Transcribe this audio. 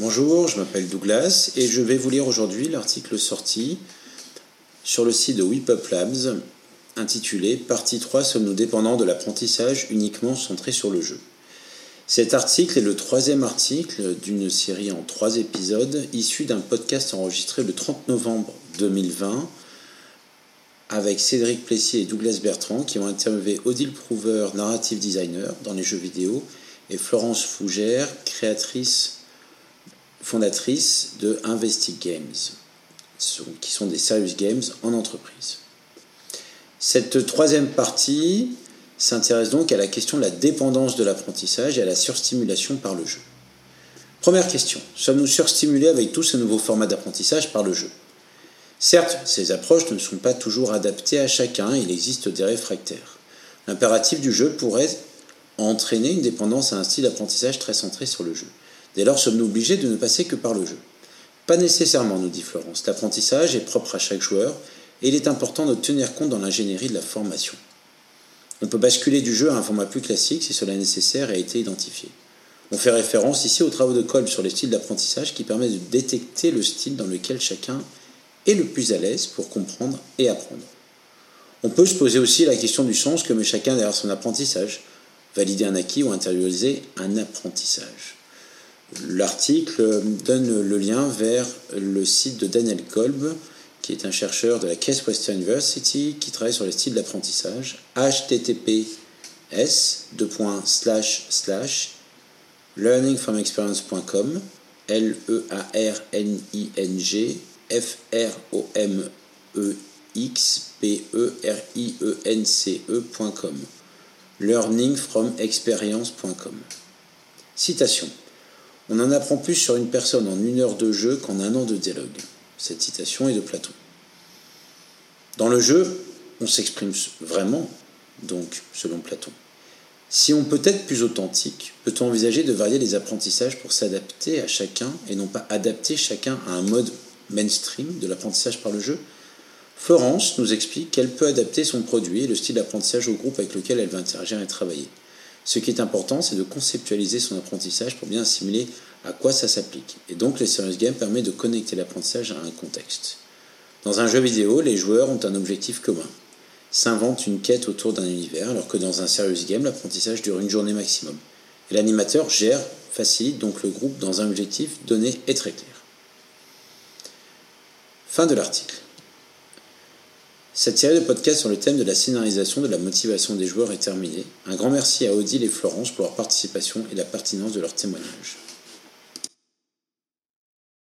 Bonjour, je m'appelle Douglas et je vais vous lire aujourd'hui l'article sorti sur le site de WePup Labs intitulé Partie 3 Sommes-nous dépendants de l'apprentissage uniquement centré sur le jeu? Cet article est le troisième article d'une série en trois épisodes issu d'un podcast enregistré le 30 novembre 2020 avec Cédric Plessier et Douglas Bertrand qui ont interviewé Odile Prouver, narrative designer dans les jeux vidéo, et Florence Fougère, créatrice fondatrice de Investing Games, qui sont des serious games en entreprise. Cette troisième partie s'intéresse donc à la question de la dépendance de l'apprentissage et à la surstimulation par le jeu. Première question, sommes-nous surstimulés avec tous ces nouveaux formats d'apprentissage par le jeu? Certes, ces approches ne sont pas toujours adaptées à chacun, il existe des réfractaires. L'impératif du jeu pourrait entraîner une dépendance à un style d'apprentissage très centré sur le jeu. Dès lors, sommes-nous obligés de ne passer que par le jeu? Pas nécessairement, nous dit Florence. L'apprentissage est propre à chaque joueur et il est important de tenir compte dans l'ingénierie de la formation. On peut basculer du jeu à un format plus classique si cela est nécessaire et a été identifié. On fait référence ici aux travaux de Kolb sur les styles d'apprentissage qui permettent de détecter le style dans lequel chacun est le plus à l'aise pour comprendre et apprendre. On peut se poser aussi la question du sens que met chacun derrière son apprentissage, valider un acquis ou intérioriser un apprentissage. L'article donne le lien vers le site de Daniel Kolb, qui est un chercheur de la Case Western University qui travaille sur les styles d'apprentissage. https learningfromexperience.com l e a r n i n g f r o m e x p e r i e n c e.com learningfromexperience.com Citation on en apprend plus sur une personne en une heure de jeu qu'en un an de dialogue. Cette citation est de Platon. Dans le jeu, on s'exprime vraiment, donc selon Platon. Si on peut être plus authentique, peut-on envisager de varier les apprentissages pour s'adapter à chacun et non pas adapter chacun à un mode mainstream de l'apprentissage par le jeu? Florence nous explique qu'elle peut adapter son produit et le style d'apprentissage au groupe avec lequel elle va interagir et travailler. Ce qui est important, c'est de conceptualiser son apprentissage pour bien assimiler à quoi ça s'applique. Et donc, les serious games permettent de connecter l'apprentissage à un contexte. Dans un jeu vidéo, les joueurs ont un objectif commun, s'inventent une quête autour d'un univers, alors que dans un serious game, l'apprentissage dure une journée maximum. Et l'animateur gère, facilite donc le groupe dans un objectif donné et très clair. Fin de l'article. Cette série de podcasts sur le thème de la scénarisation de la motivation des joueurs est terminée. Un grand merci à Odile et Florence pour leur participation et la pertinence de leur témoignage.